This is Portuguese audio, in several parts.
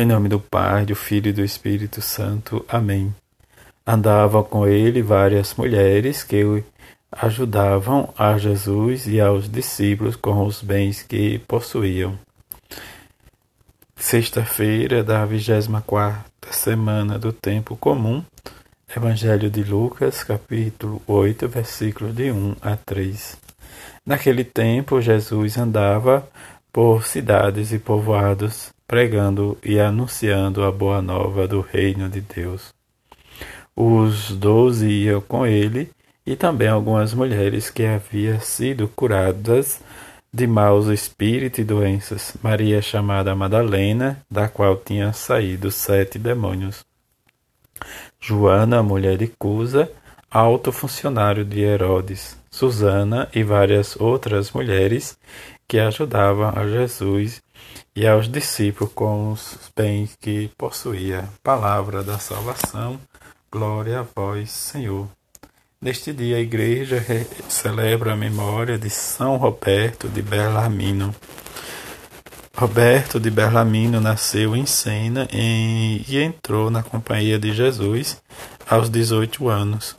Em nome do Pai, do Filho e do Espírito Santo. Amém. Andavam com ele várias mulheres que ajudavam a Jesus e aos discípulos com os bens que possuíam. Sexta-feira da 24 semana do tempo comum. Evangelho de Lucas, capítulo 8, versículos de 1 a 3. Naquele tempo, Jesus andava por cidades e povoados pregando e anunciando a boa nova do reino de Deus. Os doze iam com ele e também algumas mulheres que haviam sido curadas de maus espíritos e doenças. Maria, chamada Madalena, da qual tinham saído sete demônios. Joana, mulher de Cusa, alto funcionário de Herodes. Susana e várias outras mulheres que ajudavam a Jesus e aos discípulos com os bens que possuía. Palavra da salvação, glória a vós, Senhor. Neste dia a igreja celebra a memória de São Roberto de Berlamino. Roberto de Berlamino nasceu em Sena e entrou na companhia de Jesus aos 18 anos.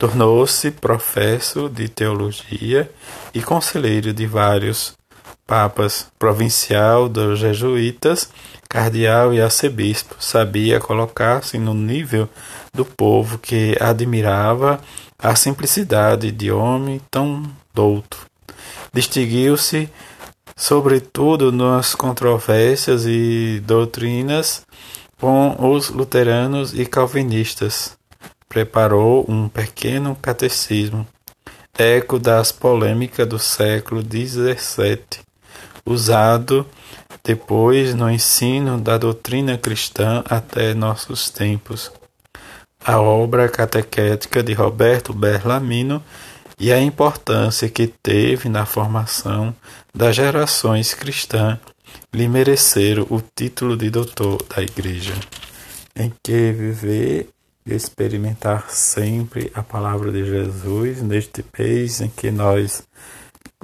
Tornou-se professor de teologia e conselheiro de vários papas, provincial dos jesuítas, cardeal e arcebispo, sabia colocar-se no nível do povo que admirava a simplicidade de homem tão douto. Distinguiu-se, sobretudo, nas controvérsias e doutrinas com os luteranos e calvinistas. Preparou um pequeno catecismo, eco das polêmicas do século XVII, usado depois no ensino da doutrina cristã até nossos tempos. A obra catequética de Roberto Berlamino e a importância que teve na formação das gerações cristãs lhe mereceram o título de doutor da Igreja. Em que viver experimentar sempre a palavra de Jesus neste mês em que nós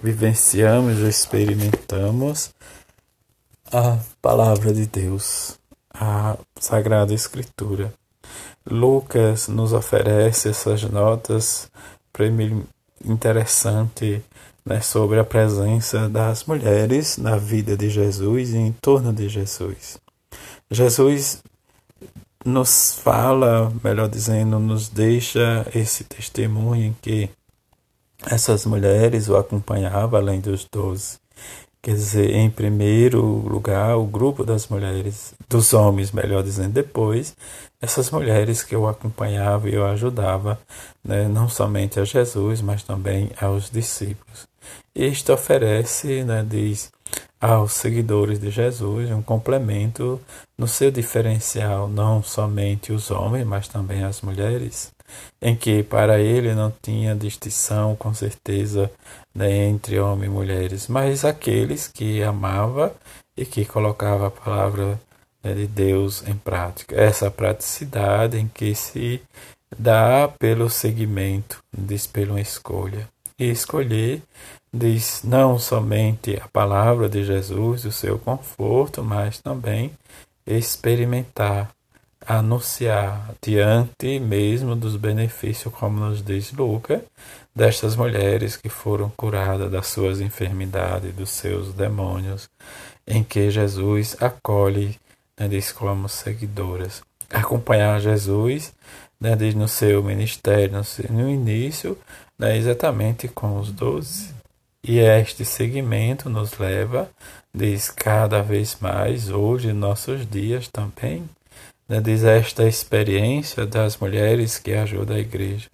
vivenciamos e experimentamos a palavra de Deus, a Sagrada Escritura. Lucas nos oferece essas notas interessantes né, sobre a presença das mulheres na vida de Jesus e em torno de Jesus. Jesus nos fala, melhor dizendo, nos deixa esse testemunho em que essas mulheres o acompanhavam além dos doze. Quer dizer, em primeiro lugar, o grupo das mulheres, dos homens, melhor dizendo, depois, essas mulheres que o acompanhavam e o ajudavam, né, não somente a Jesus, mas também aos discípulos. Isto oferece, né, diz, aos seguidores de Jesus um complemento no seu diferencial, não somente os homens, mas também as mulheres em que para ele não tinha distinção, com certeza, né, entre homens e mulheres, mas aqueles que amava e que colocava a palavra né, de Deus em prática. Essa praticidade em que se dá pelo seguimento, diz pela escolha. E escolher diz não somente a palavra de Jesus, o seu conforto, mas também experimentar anunciar diante mesmo dos benefícios, como nos diz Lucas, destas mulheres que foram curadas das suas enfermidades, dos seus demônios, em que Jesus acolhe, né, diz como seguidoras. Acompanhar Jesus né, diz no seu ministério, no, no início, né, exatamente com os doze. E este segmento nos leva, diz cada vez mais, hoje, nossos dias também, né, diz esta experiência das mulheres que ajudam a igreja.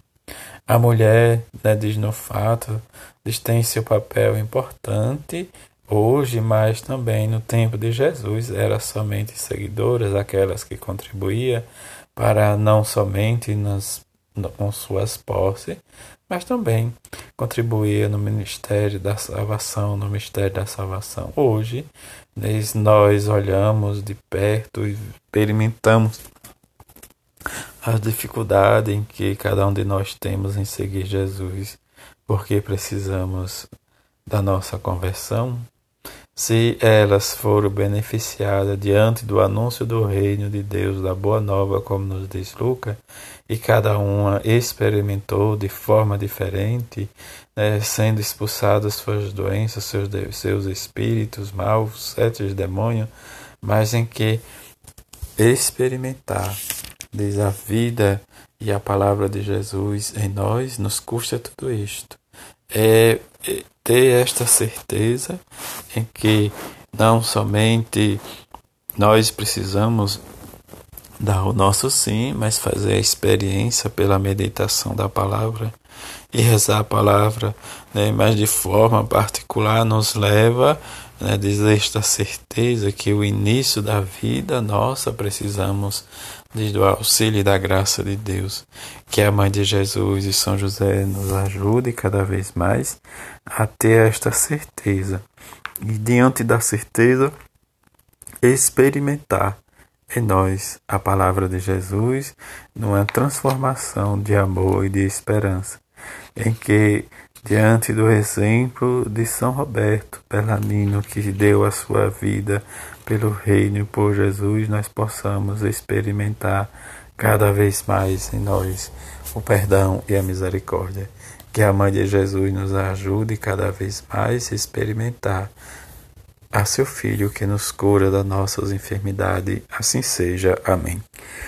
A mulher, né, diz no fato, diz, tem seu papel importante hoje, mas também no tempo de Jesus era somente seguidoras, aquelas que contribuíam para não somente nas, com suas posses, mas também contribuía no ministério da salvação, no mistério da salvação. Hoje, nós olhamos de perto e experimentamos as dificuldades em que cada um de nós temos em seguir Jesus, porque precisamos da nossa conversão, se elas foram beneficiadas diante do anúncio do reino de Deus, da boa nova, como nos diz Lucas, e cada uma experimentou de forma diferente, né, sendo expulsadas suas doenças, seus, seus espíritos maus, sete demônios, mas em que experimentar, diz a vida e a palavra de Jesus em nós, nos custa tudo isto. É, é ter esta certeza em que não somente nós precisamos dar o nosso sim, mas fazer a experiência pela meditação da palavra e rezar a palavra, né, mas de forma particular nos leva né, esta certeza que o início da vida nossa precisamos do auxílio da graça de Deus, que a Mãe de Jesus e São José nos ajude cada vez mais a ter esta certeza. E diante da certeza experimentar em nós a palavra de Jesus numa transformação de amor e de esperança, em que diante do exemplo de São Roberto Bellanino, que deu a sua vida pelo reino e por Jesus, nós possamos experimentar cada vez mais em nós o perdão e a misericórdia. Que a Mãe de Jesus nos ajude cada vez mais a experimentar a seu Filho que nos cura das nossas enfermidades. Assim seja. Amém.